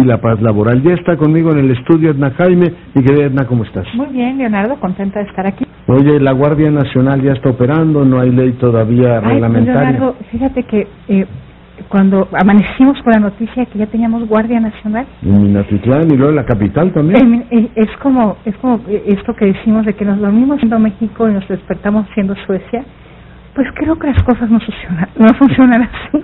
y la paz laboral. Ya está conmigo en el estudio Edna Jaime. Y querida Edna, ¿cómo estás? Muy bien, Leonardo, contenta de estar aquí. Oye, la Guardia Nacional ya está operando, no hay ley todavía Ay, reglamentaria. Leonardo, fíjate que eh, cuando amanecimos con la noticia que ya teníamos Guardia Nacional, En Minatitlán y luego en la capital también. eh, eh, es como es como eh, esto que decimos de que nos dormimos siendo México y nos despertamos siendo Suecia. Pues creo que las cosas no funcionan, no funcionan así.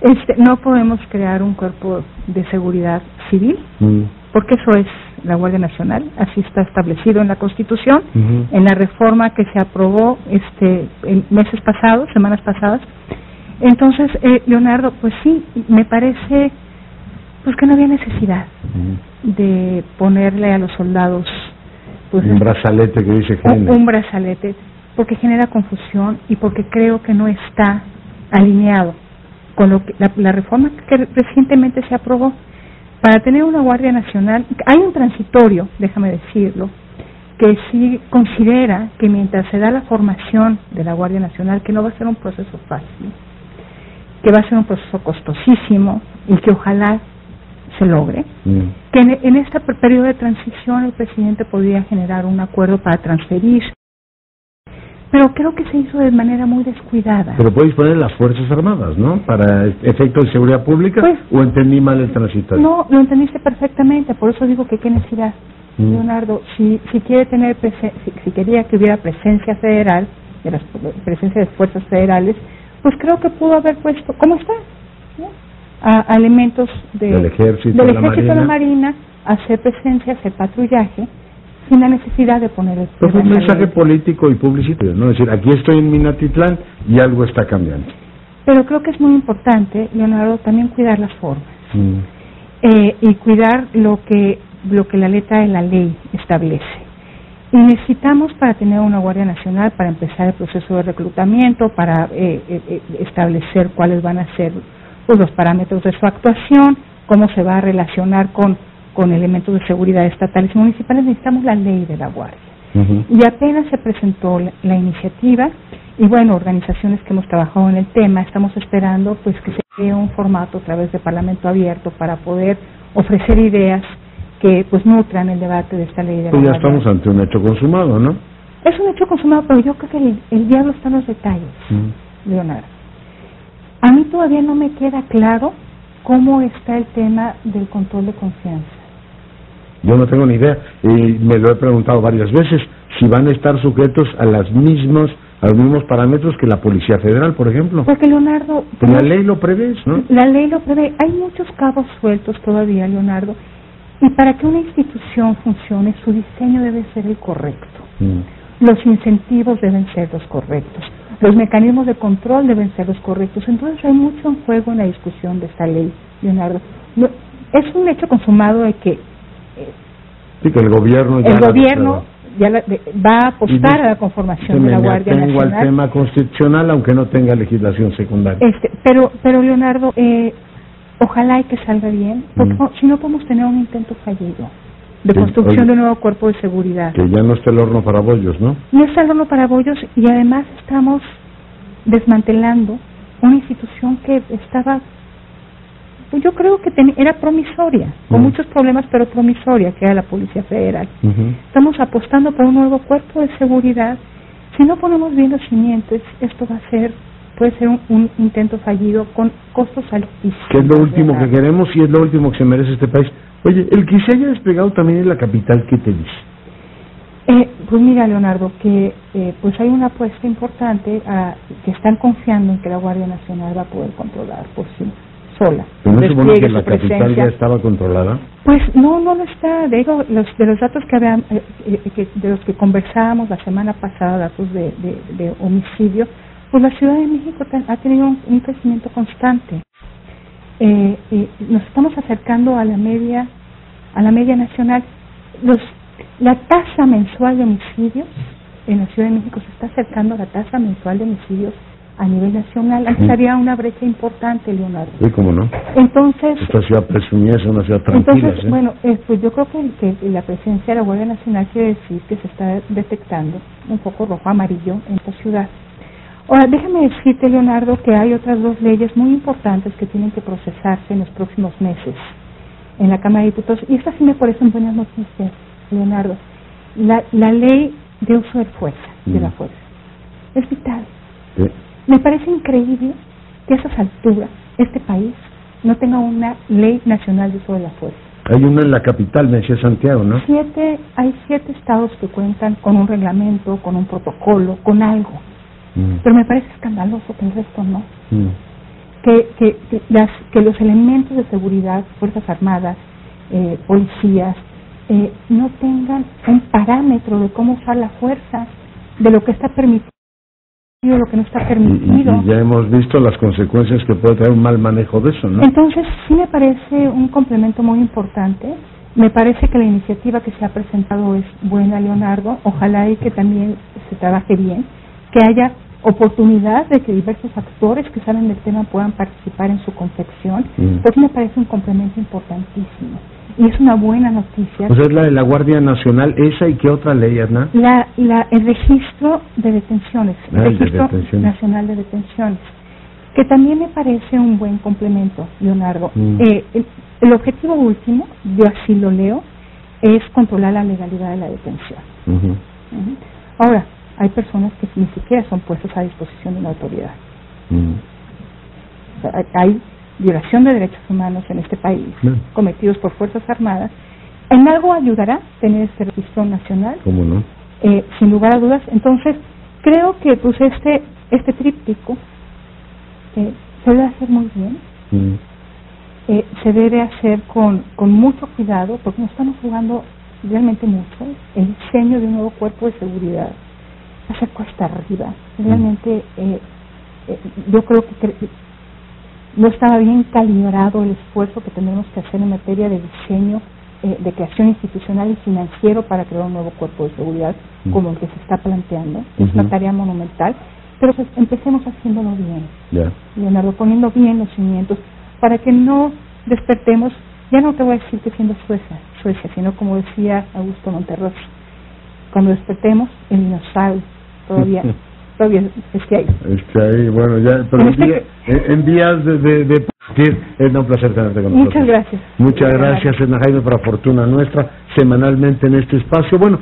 Este, no podemos crear un cuerpo de seguridad civil, Mm, porque eso es la Guardia Nacional, así está establecido en la Constitución, en la reforma que se aprobó este en meses pasados, semanas pasadas. Entonces, eh, Leonardo, pues sí, me parece pues que no había necesidad Mm. de ponerle a los soldados pues Un brazalete que dice un brazalete, porque genera confusión y porque creo que no está alineado con lo que la, la reforma que recientemente se aprobó para tener una Guardia Nacional. Hay un transitorio, déjame decirlo, que sí considera que mientras se da la formación de la Guardia Nacional, que no va a ser un proceso fácil, que va a ser un proceso costosísimo y que ojalá se logre, Mm. que en, en este per- periodo de transición el presidente podría generar un acuerdo para transferir, pero creo que se hizo de manera muy descuidada. Pero puedes poner las Fuerzas Armadas, ¿no? Para efectos de seguridad pública. Pues- ¿O entendí mal el transitorio? No, lo entendiste perfectamente, por eso digo que qué necesidad. Mm. Leonardo, si, si quiere tener presen- si, si quería que hubiera presencia federal, de las presencia de fuerzas federales, pues creo que pudo haber puesto, ¿cómo está? ¿No? A, a elementos de, Del ejército, del de la ejército, de la marina. marina, hacer presencia, hacer patrullaje, sin la necesidad de poner el Pues un mensaje político y publicitario, ¿no? Es decir, aquí estoy en Minatitlán y algo está cambiando. Pero creo que es muy importante, Leonardo, también cuidar las formas. Mm. eh, y cuidar lo que lo que la letra de la ley establece. Y necesitamos para tener una Guardia Nacional, para empezar el proceso de reclutamiento, para eh, eh, eh, establecer cuáles van a ser pues, los parámetros de su actuación, cómo se va a relacionar con, con elementos de seguridad estatales y municipales, necesitamos la ley de la Guardia. Y apenas se presentó la, la iniciativa y bueno, organizaciones que hemos trabajado en el tema, estamos esperando pues que se cree un formato a través de Parlamento abierto para poder ofrecer ideas que pues nutran el debate de esta ley de la Pues ya Guardia. estamos ante un hecho consumado, ¿no? Es un hecho consumado, pero yo creo que el, el diablo está en los detalles, Mm. Leonardo. A mí todavía no me queda claro cómo está el tema del control de confianza. Yo no tengo ni idea y me lo he preguntado varias veces si van a estar sujetos a las mismas a los mismos parámetros que la Policía Federal, por ejemplo. Porque Leonardo, Pues la ley lo prevé, ¿no? La ley lo prevé. Hay muchos cabos sueltos todavía, Leonardo. Y para que una institución funcione, su diseño debe ser el correcto. Mm. Los incentivos deben ser los correctos. Los mecanismos de control deben ser los correctos. Entonces hay mucho en juego en la discusión de esta ley, Leonardo. No- es un hecho consumado de que Sí, que el gobierno ya el gobierno ya la- va a apostar a la conformación de la Guardia atengo al Nacional. tema constitucional, aunque no tenga legislación secundaria. Este, pero, pero Leonardo, eh, ojalá y que salga bien, porque Mm. si no podemos tener un intento fallido de Sí, construcción oye. de un nuevo cuerpo de seguridad. Que ya no esté el horno para bollos, ¿no? No está el horno para bollos y además estamos desmantelando una institución que estaba, yo creo que ten- era promisoria, con Mm. muchos problemas, pero promisoria, que era la Policía Federal. Estamos apostando por un nuevo cuerpo de seguridad. Si no ponemos bien los cimientos, esto va a ser, puede ser un, un intento fallido con costos altísimos. Que es lo último que queremos y es lo último que se merece este país. Oye, el que se haya desplegado también en la capital, ¿qué te dice? Eh, pues mira, Leonardo, que eh, pues hay una apuesta importante a, que están confiando en que la Guardia Nacional va a poder controlar por sí sola. ¿Pero no se supone que la su capital presencia. ya estaba controlada? Pues no, no lo está. Digo, los, de los datos que, habían, eh, eh, que- de los que conversábamos la semana pasada, datos de, de, de homicidio, pues la Ciudad de México ha tenido un, un crecimiento constante. Eh, y nos estamos acercando a la media, a la media nacional. Los, la tasa mensual de homicidios en la Ciudad de México se está acercando a la tasa mensual de homicidios a nivel nacional. Antes Mm. había una brecha importante, Leonardo. Sí, cómo no. Entonces, Esta ciudad presumida es una ciudad tranquila, entonces, bueno, eh, pues yo creo que, que la presencia de la Guardia Nacional quiere decir que se está detectando un poco rojo amarillo en esta ciudad. Ahora, déjame decirte, Leonardo, que hay otras dos leyes muy importantes que tienen que procesarse en los próximos meses. en la Cámara de Diputados, y estas sí me parecen buenas noticias, Leonardo. La, la ley de uso de fuerza, de la fuerza, es vital. Sí. Me parece increíble que a esas alturas este país no tenga una ley nacional de uso de la fuerza. Hay uno en la capital, me decía Santiago, ¿no? Siete, hay siete estados que cuentan con un reglamento, con un protocolo, con algo. Mm. Pero me parece escandaloso que el resto no. Mm. Que, que, que las, que los elementos de seguridad, Fuerzas Armadas, eh, policías, eh, no tengan un parámetro de cómo usar la fuerza, de lo que está permitido lo que no está Y, y- permitido. y ya hemos visto las consecuencias que puede traer un mal manejo de eso, ¿no? Entonces, sí me parece un complemento muy importante. Me parece que la iniciativa que se ha presentado es buena, Leonardo. Ojalá y que también se trabaje bien, que haya oportunidad de que diversos actores que saben del tema puedan participar en su confección. Mm. Pues me parece un complemento importantísimo. Y es una buena noticia. Pues es la de la Guardia Nacional, esa y qué otra ley, Hernán. La, la, el registro de detenciones, Ah, el de registro detenciones. nacional de detenciones, que también me parece un buen complemento, Leonardo. Mm. Eh, el, el objetivo último, yo así lo leo, es controlar la legalidad de la detención. Ahora, hay personas que ni siquiera son puestas a disposición de una autoridad. Mm. O sea, hay- hay violación de derechos humanos en este país, cometidos por Fuerzas Armadas. En algo ayudará tener este registro nacional, ¿Cómo no? eh, sin lugar a dudas. Entonces, creo que pues este este tríptico eh, se debe hacer muy bien, Mm. eh, se debe hacer con, con mucho cuidado, porque nos estamos jugando realmente mucho. El diseño de un nuevo cuerpo de seguridad va a ser cuesta arriba. Realmente, eh, eh, yo creo que cre- no estaba bien calibrado el esfuerzo que tenemos que hacer en materia de diseño, eh, de creación institucional y financiero para crear un nuevo cuerpo de seguridad Mm. como el que se está planteando. Es una tarea monumental, pero pues empecemos haciéndolo bien. Ya. Leonardo, poniendo bien los cimientos para que no despertemos, ya no te voy a decir que siendo Suecia, Suecia, sino como decía Augusto Monterrossi, cuando despertemos el dinosaurio todavía todavía esté ahí. Este, ahí, bueno, ya, pero En día- en- días de, de, de partir, es un placer tenerte con nosotros. Muchas gracias. Muchas gracias, Edna Jaime, para fortuna nuestra, semanalmente en este espacio. Bueno,